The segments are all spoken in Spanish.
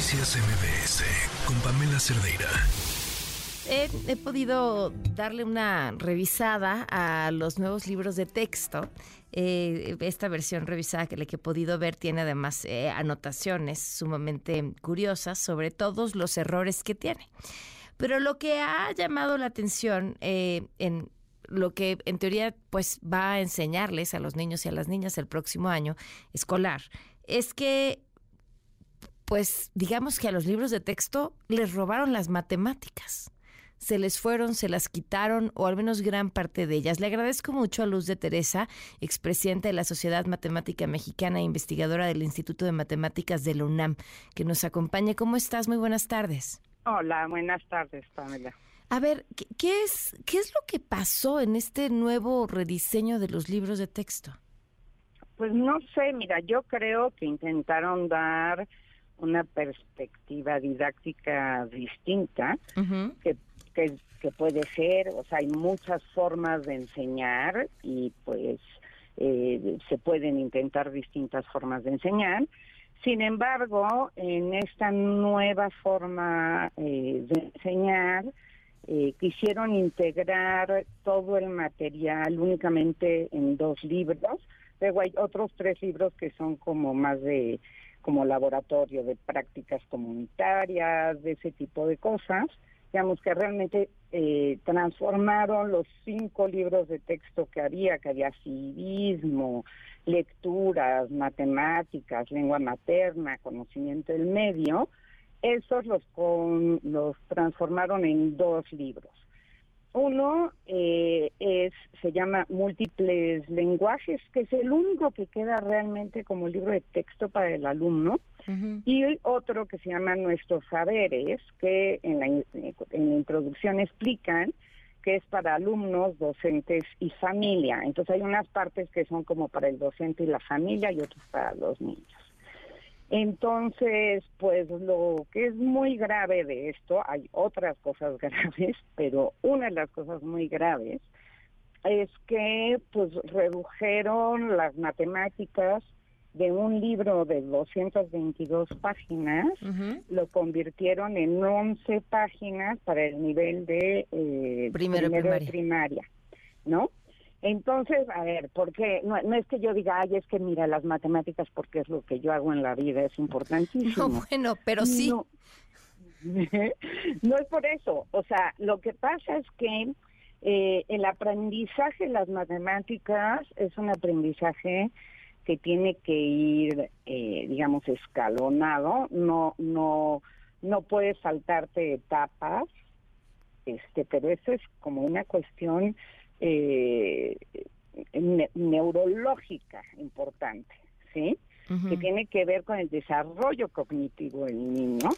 Noticias MBS con Pamela Cerdeira. He, podido darle una revisada a los nuevos libros de texto. Eh, esta versión revisada que, que he podido ver tiene además eh, anotaciones sumamente curiosas sobre todos los errores que tiene. Pero lo que ha llamado la atención eh, en lo que en teoría pues va a enseñarles a los niños y a las niñas el próximo año escolar es que pues digamos que a los libros de texto les robaron las matemáticas. Se les fueron, se las quitaron, o al menos gran parte de ellas. Le agradezco mucho a Luz de Teresa, expresidenta de la Sociedad Matemática Mexicana e investigadora del Instituto de Matemáticas de la UNAM, que nos acompañe. ¿Cómo estás? Muy buenas tardes. Hola, buenas tardes, Pamela. A ver, ¿qué, es, ¿qué es lo que pasó en este nuevo rediseño de los libros de texto? Pues no sé, mira, yo creo que intentaron dar una perspectiva didáctica distinta, que, que, puede ser, o sea, hay muchas formas de enseñar y pues eh, se pueden intentar distintas formas de enseñar. Sin embargo, en esta nueva forma eh, de enseñar, eh, quisieron integrar todo el material únicamente en dos libros. Luego hay otros tres libros que son como más de como laboratorio de prácticas comunitarias, de ese tipo de cosas, digamos que realmente eh, transformaron los cinco libros de texto que había, que había civismo, lecturas, matemáticas, lengua materna, conocimiento del medio, esos los, los transformaron en dos libros. Uno eh, es se llama Múltiples lenguajes, que es el único que queda realmente como libro de texto para el alumno, y otro que se llama Nuestros saberes, que en la, en la introducción explican que es para alumnos, docentes y familia. Entonces hay unas partes que son como para el docente y la familia y otras para los niños. Entonces, pues lo que es muy grave de esto, hay otras cosas graves, pero una de las cosas muy graves es que pues redujeron las matemáticas de un libro de 222 páginas, lo convirtieron en 11 páginas para el nivel de eh, primero, primaria, ¿no? Entonces, a ver, porque no, no es que yo diga, ay, es que mira las matemáticas porque es lo que yo hago en la vida, es importantísimo. No, bueno, pero sí. No, no es por eso. O sea, lo que pasa es que eh, el aprendizaje de las matemáticas es un aprendizaje que tiene que ir, eh, digamos, escalonado. No, no, no puedes saltarte etapas. Este, pero eso es como una cuestión eh, neurológica importante, ¿sí? Que tiene que ver con el desarrollo cognitivo del niño.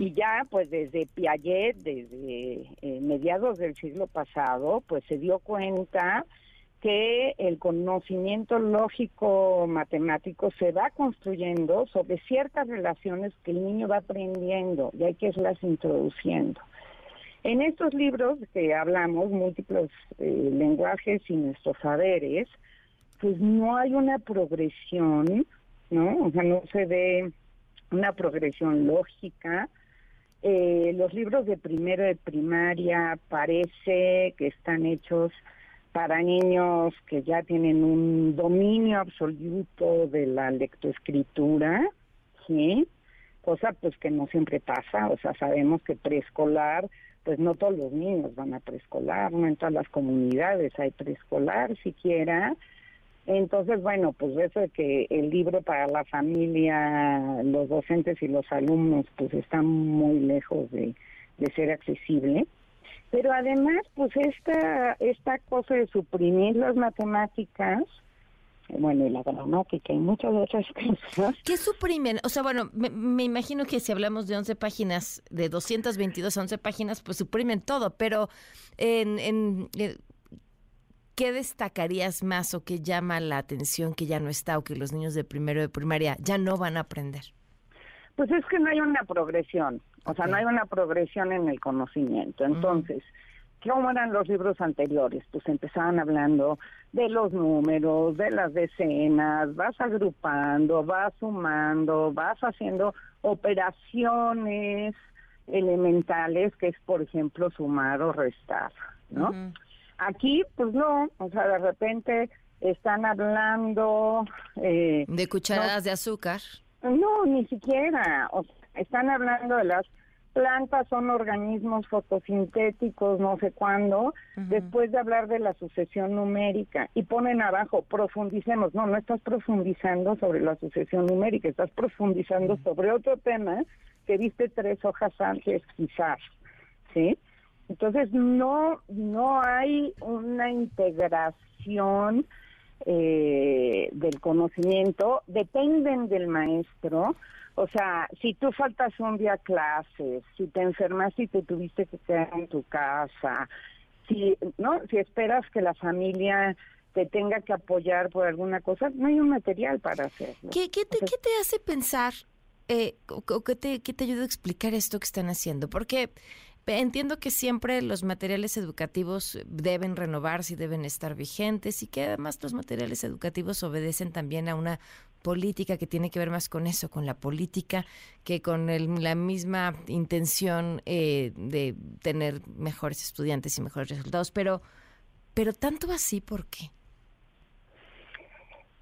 Y ya, pues desde Piaget, desde eh, mediados del siglo pasado, pues se dio cuenta que el conocimiento lógico matemático se va construyendo sobre ciertas relaciones que el niño va aprendiendo y hay que irlas introduciendo. En estos libros que hablamos, múltiples eh, lenguajes y nuestros saberes, pues no hay una progresión, ¿no? O sea, no se ve una progresión lógica. Eh, los libros de primero de primaria parece que están hechos para niños que ya tienen un dominio absoluto de la lectoescritura, ¿sí? Cosa pues que no siempre pasa, o sea, sabemos que preescolar pues no todos los niños van a preescolar, no en todas las comunidades hay preescolar siquiera. Entonces, bueno, pues eso de que el libro para la familia, los docentes y los alumnos, pues está muy lejos de, de ser accesible. Pero además, pues esta, esta cosa de suprimir las matemáticas, bueno, y la gramática y muchas otras cosas. ¿Qué suprimen? O sea, bueno, me, imagino que si hablamos de 11 páginas, de 222 a 11 páginas, pues suprimen todo, pero en, en eh, ¿qué destacarías más o qué llama la atención que ya no está o que los niños de primero de primaria ya no van a aprender? Pues es que no hay una progresión, o sea, no hay una progresión en el conocimiento. Entonces, ¿cómo eran los libros anteriores? Pues empezaban hablando de los números, de las decenas, vas agrupando, vas sumando, vas haciendo operaciones elementales, que es, por ejemplo, sumar o restar, ¿no? Aquí, pues no, o sea, de repente están hablando... Eh, de cucharadas de azúcar. No, ni siquiera. O están hablando de las plantas son organismos fotosintéticos, no sé cuándo, después de hablar de la sucesión numérica y ponen abajo, profundicemos. No, no estás profundizando sobre la sucesión numérica, estás profundizando sobre otro tema que viste tres hojas antes quizás, ¿sí? Entonces no, no hay una integración eh, del conocimiento, dependen del maestro, o sea, si tú faltas un día a clases, si te enfermas y te tuviste que quedar en tu casa, si no, si esperas que la familia te tenga que apoyar por alguna cosa, no hay un material para hacerlo. ¿Qué, qué, te, ¿qué te hace pensar eh, o, qué te, qué te ayuda a explicar esto que están haciendo? Porque Entiendo que siempre los materiales educativos deben renovarse y deben estar vigentes y que además los materiales educativos obedecen también a una política que tiene que ver más con eso, con la política, que con la misma intención eh, de tener mejores estudiantes y mejores resultados. Pero, pero tanto así, ¿por qué?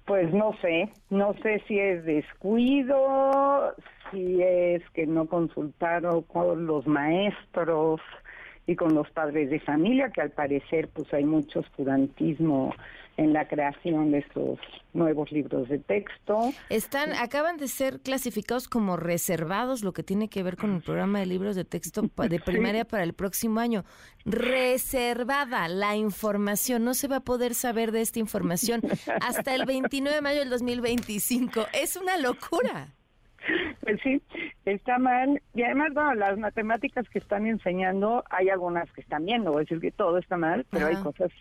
Pues no sé, no sé si es descuido, si es que no consultaron con los maestros y con los padres de familia, que al parecer pues hay mucho oscurantismo en la creación de estos nuevos libros de texto. Están, acaban de ser clasificados como reservados, lo que tiene que ver con el programa de libros de texto de primaria para el próximo año. Reservada la información, no se va a poder saber de esta información hasta el 29 de mayo del 2025. Es una locura. Pues sí, está mal. Y además, bueno, las matemáticas que están enseñando, hay algunas que están bien, no voy a decir que todo está mal, pero hay cosas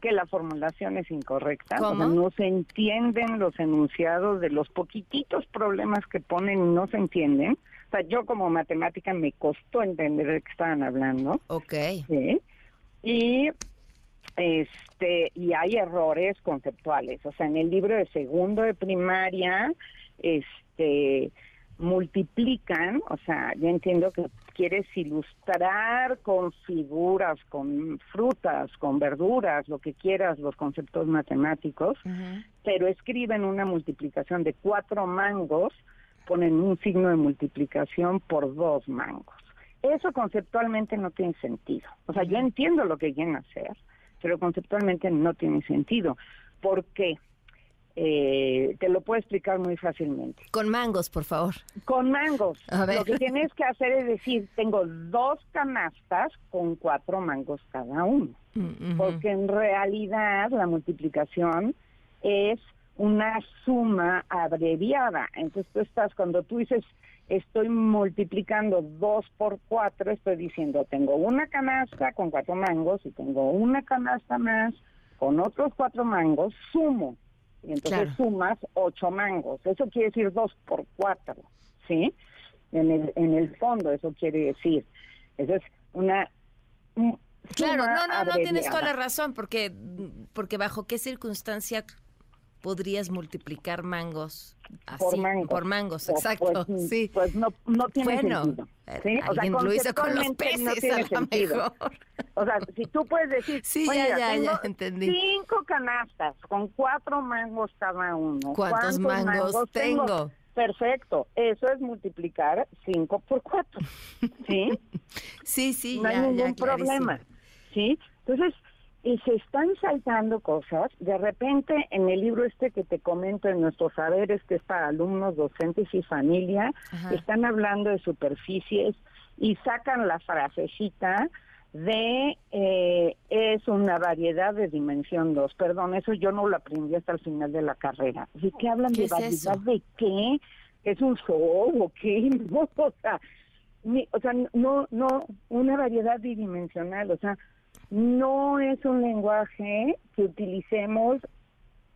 que la formulación es incorrecta. no se entienden los enunciados de los poquititos problemas que ponen, no se entienden. O sea, yo como matemática me costó entender de qué estaban hablando. Ok. Y este y hay errores conceptuales. O sea, en el libro de segundo de primaria, este multiplican, o sea, yo entiendo que quieres ilustrar con figuras, con frutas, con verduras, lo que quieras, los conceptos matemáticos, pero escriben una multiplicación de cuatro mangos, ponen un signo de multiplicación por dos mangos. Eso conceptualmente no tiene sentido. O sea, yo entiendo lo que quieren hacer, pero conceptualmente no tiene sentido. ¿Por qué? Eh, te lo puedo explicar muy fácilmente. Con mangos, por favor. Con mangos. Lo que tienes que hacer es decir, tengo dos canastas con cuatro mangos cada uno. Mm, Porque en realidad la multiplicación es una suma abreviada. Entonces tú estás, cuando tú dices, estoy multiplicando dos por cuatro, estoy diciendo, tengo una canasta con cuatro mangos y tengo una canasta más con otros cuatro mangos, sumo y entonces sumas ocho mangos. Eso quiere decir dos por cuatro, ¿sí? En el, en el fondo eso quiere decir. Eso es una... Claro, no, no, no tienes toda la razón, porque, porque bajo qué circunstancia podrías multiplicar mangos así, por mangos, por mangos pues, exacto. Pues, sí. pues no, no tiene sentido. ¿sí? O sea, lo hizo con los peces, no tiene sentido. O sea, si tú puedes decir, sí, ya, ya, ya, entendí. cinco canastas con cuatro mangos cada uno. ¿Cuántos, mangos, tengo? Perfecto, eso es multiplicar cinco por cuatro, ¿sí? sí, sí, no hay ningún problema, ¿sí? Entonces, y se están saltando cosas. De repente, en el libro este que te comento, en nuestros saberes, que es para alumnos, docentes y familia, están hablando de superficies y sacan la frasecita de eh, es una variedad de dimensión 2. Perdón, eso yo no lo aprendí hasta el final de la carrera. ¿De qué hablan de variedad de qué? ¿Es un show o qué? o sea, o sea, no, no, una variedad bidimensional, o sea, no es un lenguaje que utilicemos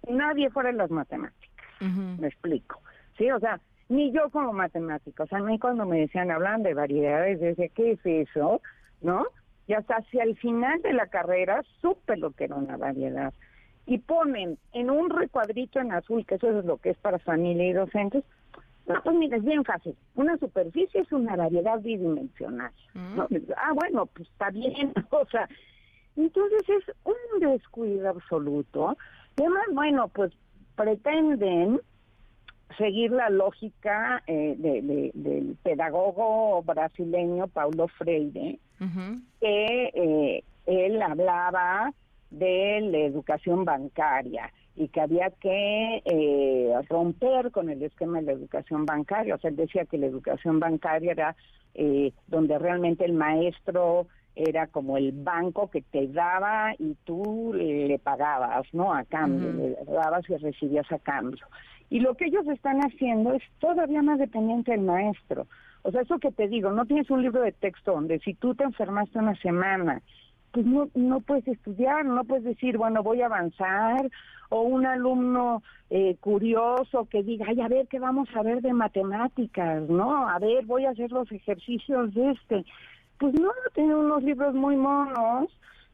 nadie fuera de las matemáticas. Me explico. Sí, o sea, ni yo como matemática, o sea, a mí cuando me decían hablan de variedades, decía, ¿qué es eso? ¿No? y hasta hacia el final de la carrera supe lo que era una variedad. Y ponen en un recuadrito en azul, que eso es lo que es para familia y docentes, no, pues mira, es bien fácil. Una superficie es una variedad bidimensional. Mm. Ah, bueno, pues está bien. O sea, entonces es un descuido absoluto. además, bueno, pues pretenden seguir la lógica eh, del pedagogo brasileño Paulo Freire, que eh, él hablaba de la educación bancaria y que había que eh, romper con el esquema de la educación bancaria. O sea, él decía que la educación bancaria era donde realmente el maestro era como el banco que te daba y tú le pagabas, ¿no? A cambio, le dabas y recibías a cambio. Y lo que ellos están haciendo es todavía más dependiente del maestro. O sea, eso que te digo, no tienes un libro de texto donde si tú te enfermaste una semana, pues no, no puedes estudiar, no puedes decir, bueno, voy a avanzar, o un alumno eh, curioso que diga, ay, a ver, ¿qué vamos a ver de matemáticas? ¿No? A ver, voy a hacer los ejercicios de este pues no, tiene unos libros muy monos,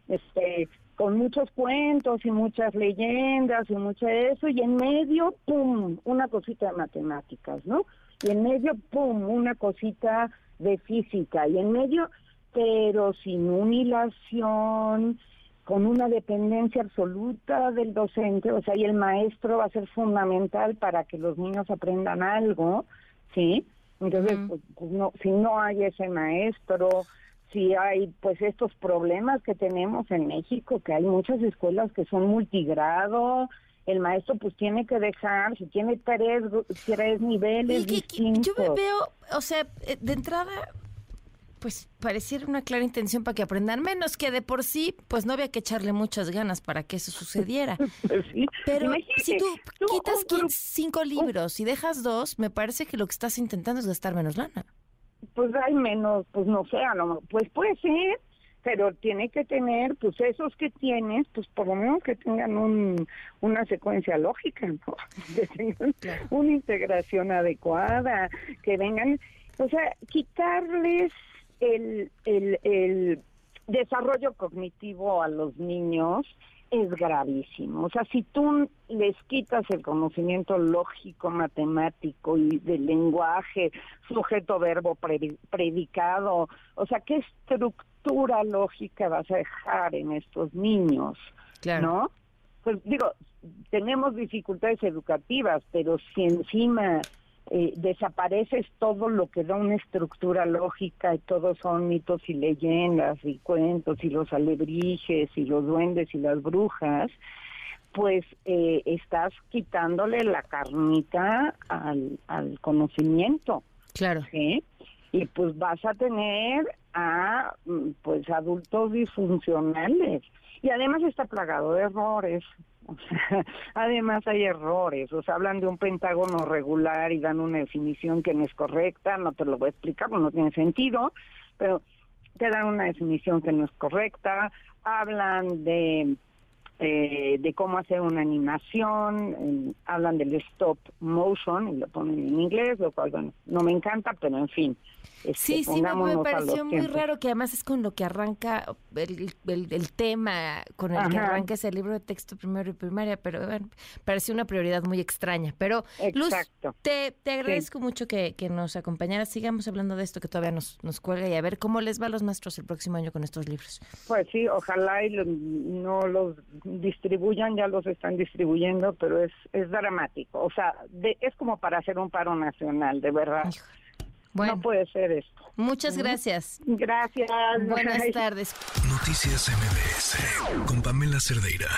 este, con muchos cuentos y muchas leyendas y mucho eso, y en medio, pum, una cosita de matemáticas, ¿no? Y en medio, pum, una cosita de física, y en medio, pero sin unilación, con una dependencia absoluta del docente, o sea, y el maestro va a ser fundamental para que los niños aprendan algo, ¿sí? Entonces, pues, pues, no, si no hay ese maestro, si hay pues estos problemas que tenemos en México, que hay muchas escuelas que son multigrado, el maestro pues tiene que dejar, si tiene tres, tres niveles distintos. Yo me veo, o sea, eh, de entrada pues pareciera una clara intención para que aprendan menos, que de por sí, pues no había que echarle muchas ganas para que eso sucediera. Pero si tú, quitas cinco libros y dejas dos, me parece que lo que estás intentando es gastar menos lana. Pues hay menos, pues no sé, no, pues puede ser, pero tiene que tener, pues esos que tienes, pues por lo menos que tengan un, una secuencia lógica, ¿no? que tengan una integración adecuada, que vengan, o sea, quitarles el, el, el desarrollo cognitivo a los niños es gravísimo. O sea, si tú les quitas el conocimiento lógico, matemático y del lenguaje, sujeto, verbo, predicado, o sea, ¿qué estructura lógica vas a dejar en estos niños? ¿No? Pues digo, tenemos dificultades educativas, pero si encima eh, desapareces todo lo que da una estructura lógica y todos son mitos y leyendas y cuentos y los alebrijes y los duendes y las brujas, pues eh, estás quitándole la carnita al, al conocimiento. Claro. ¿sí? Y pues vas a tener a mm, pues adultos disfuncionales. Y además está plagado de errores. además hay errores, o sea, hablan de un pentágono regular y dan una definición que no es correcta, no te lo voy a explicar, no tiene sentido, pero te dan una definición que no es correcta, hablan de eh, de cómo hacer una animación, hablan del stop motion y lo ponen en inglés, lo cual bueno, no me encanta, pero en fin, sí, sí, me, pareció muy raro que además es con lo que arranca el, el, tema, con el que arranca ese libro de texto primero y primaria, pero bueno, pareció una prioridad muy extraña. Pero Luz, te, te agradezco mucho que, que, nos acompañaras. Sigamos hablando de esto que todavía nos, nos cuelga y a ver cómo les va a los maestros el próximo año con estos libros. Pues sí, ojalá y no los distribuyan, ya los están distribuyendo, pero es, es dramático. O sea, es como para hacer un paro nacional, de verdad. Bueno, no puede ser esto. Muchas gracias. Gracias. Buenas tardes. Noticias MBS con Pamela Cerdeira.